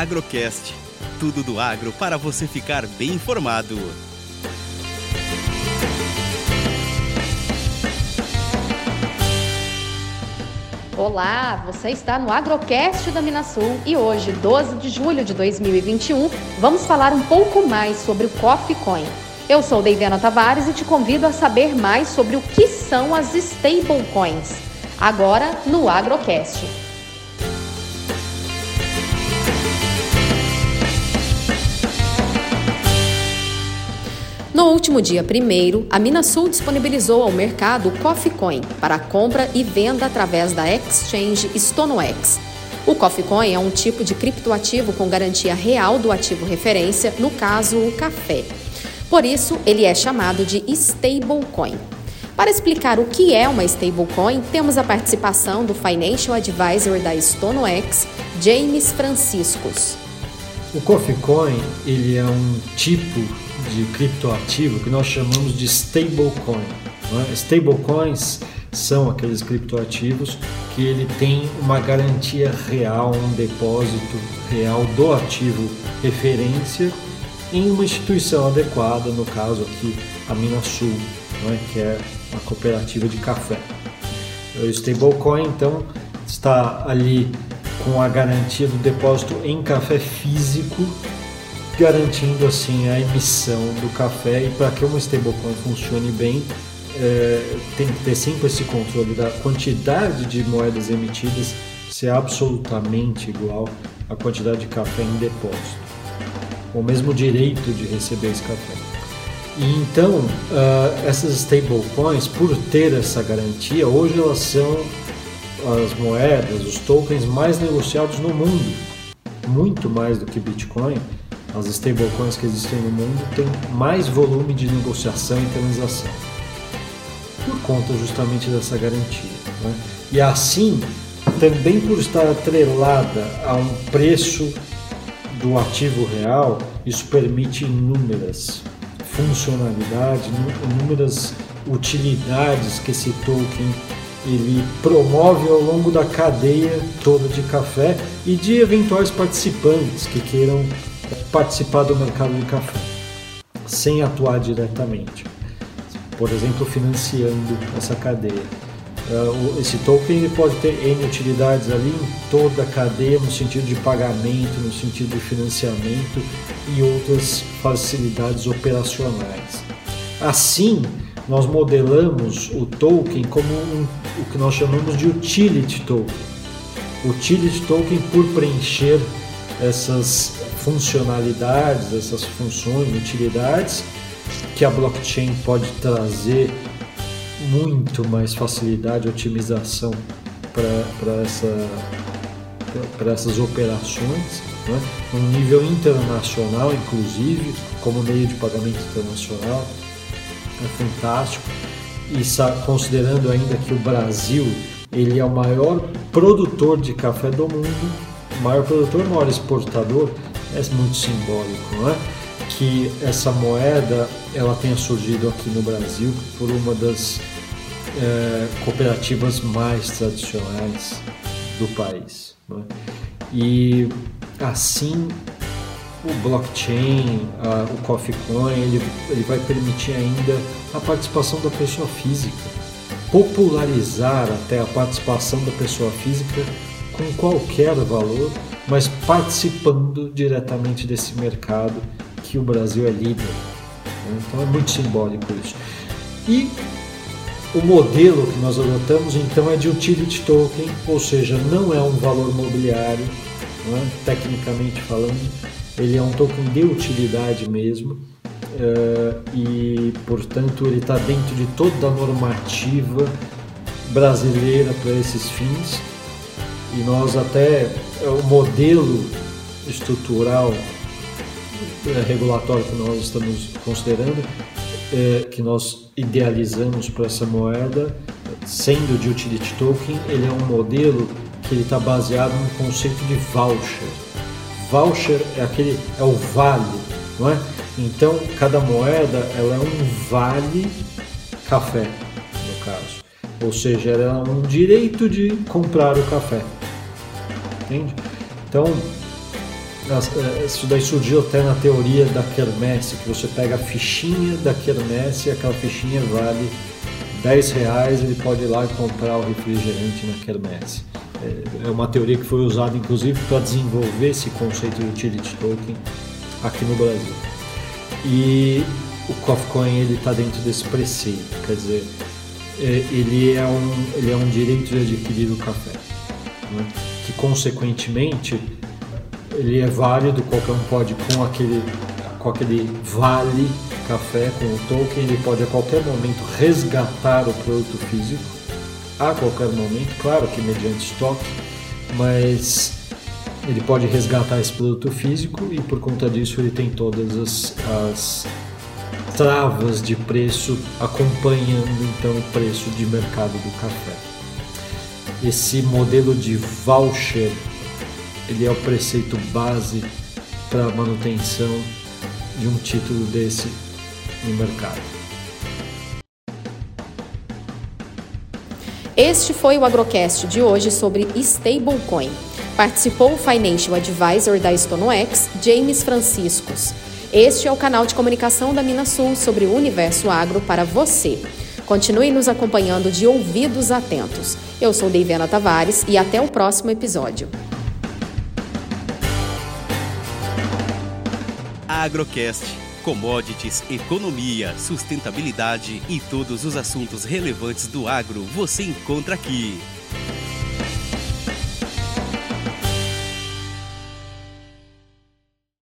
Agrocast. Tudo do agro para você ficar bem informado. Olá, você está no Agrocast da Minasul e hoje, 12 de julho de 2021, vamos falar um pouco mais sobre o Coffee Coin. Eu sou Deiviana Tavares e te convido a saber mais sobre o que são as stablecoins. Agora no Agrocast. No último dia 1 a Minasul disponibilizou ao mercado o Coffee Coin para compra e venda através da exchange StonoX. O Coffee Coin é um tipo de criptoativo com garantia real do ativo referência, no caso o café. Por isso, ele é chamado de stablecoin. Para explicar o que é uma stablecoin, temos a participação do Financial Advisor da StonoX, James Franciscos. O Coffee Coin ele é um tipo de criptoativo que nós chamamos de stablecoin. É? Stablecoins são aqueles criptoativos que ele tem uma garantia real, um depósito real do ativo referência em uma instituição adequada, no caso aqui a Minasul, é? que é uma cooperativa de café. O stablecoin então está ali com a garantia do depósito em café físico garantindo assim a emissão do café. E para que uma stablecoin funcione bem é, tem que ter sempre esse controle da quantidade de moedas emitidas ser absolutamente igual à quantidade de café em depósito, o mesmo direito de receber esse café. E então uh, essas stablecoins, por ter essa garantia, hoje elas são as moedas, os tokens mais negociados no mundo, muito mais do que Bitcoin as stablecoins que existem no mundo têm mais volume de negociação e transação, por conta justamente dessa garantia. Né? E assim, também por estar atrelada a um preço do ativo real, isso permite inúmeras funcionalidades, inúmeras utilidades que esse token ele promove ao longo da cadeia toda de café e de eventuais participantes que queiram participar do mercado de café, sem atuar diretamente. Por exemplo, financiando essa cadeia. Uh, esse token pode ter N utilidades ali em toda a cadeia, no sentido de pagamento, no sentido de financiamento e outras facilidades operacionais. Assim, nós modelamos o token como um, o que nós chamamos de utility token. Utility token por preencher essas funcionalidades, essas funções, utilidades que a blockchain pode trazer muito mais facilidade, otimização para essa, essas operações, né? no nível internacional, inclusive, como meio de pagamento internacional, é fantástico. E considerando ainda que o Brasil ele é o maior produtor de café do mundo, maior produtor, maior exportador, é muito simbólico, não é? Que essa moeda ela tenha surgido aqui no Brasil por uma das é, cooperativas mais tradicionais do país. É? E assim o blockchain, a, o Coffee Coin, ele, ele vai permitir ainda a participação da pessoa física, popularizar até a participação da pessoa física com qualquer valor mas participando diretamente desse mercado que o Brasil é líder. Então é muito simbólico isso. E o modelo que nós adotamos então é de utility token, ou seja, não é um valor mobiliário, é? tecnicamente falando, ele é um token de utilidade mesmo. Uh, e portanto ele está dentro de toda a normativa brasileira para esses fins e nós até é, o modelo estrutural é, regulatório que nós estamos considerando, é, que nós idealizamos para essa moeda, sendo de utility token, ele é um modelo que ele está baseado no conceito de voucher. Voucher é aquele é o vale, não é? Então cada moeda ela é um vale café no caso, ou seja, ela é um direito de comprar o café entende? Então, é, isso daí surgiu até na teoria da quermesse, que você pega a fichinha da quermesse aquela fichinha vale 10 reais, ele pode ir lá e comprar o refrigerante na quermesse. É, é uma teoria que foi usada inclusive para desenvolver esse conceito de utility token aqui no Brasil. E o Coffee Coin ele está dentro desse preceito, quer dizer, é, ele é um, ele é um direito de adquirir o café, né? Que consequentemente ele é válido, qualquer um pode com aquele, com aquele vale café, com o token, ele pode a qualquer momento resgatar o produto físico, a qualquer momento, claro que mediante estoque, mas ele pode resgatar esse produto físico e por conta disso ele tem todas as, as travas de preço acompanhando então o preço de mercado do café. Esse modelo de voucher ele é o preceito base para a manutenção de um título desse no mercado. Este foi o Agrocast de hoje sobre stablecoin. Participou o Financial Advisor da StonoX, James Franciscos. Este é o canal de comunicação da Minas Sul sobre o universo agro para você. Continue nos acompanhando de ouvidos atentos. Eu sou Deiviana Tavares e até o próximo episódio. Agrocast. Commodities, economia, sustentabilidade e todos os assuntos relevantes do agro você encontra aqui.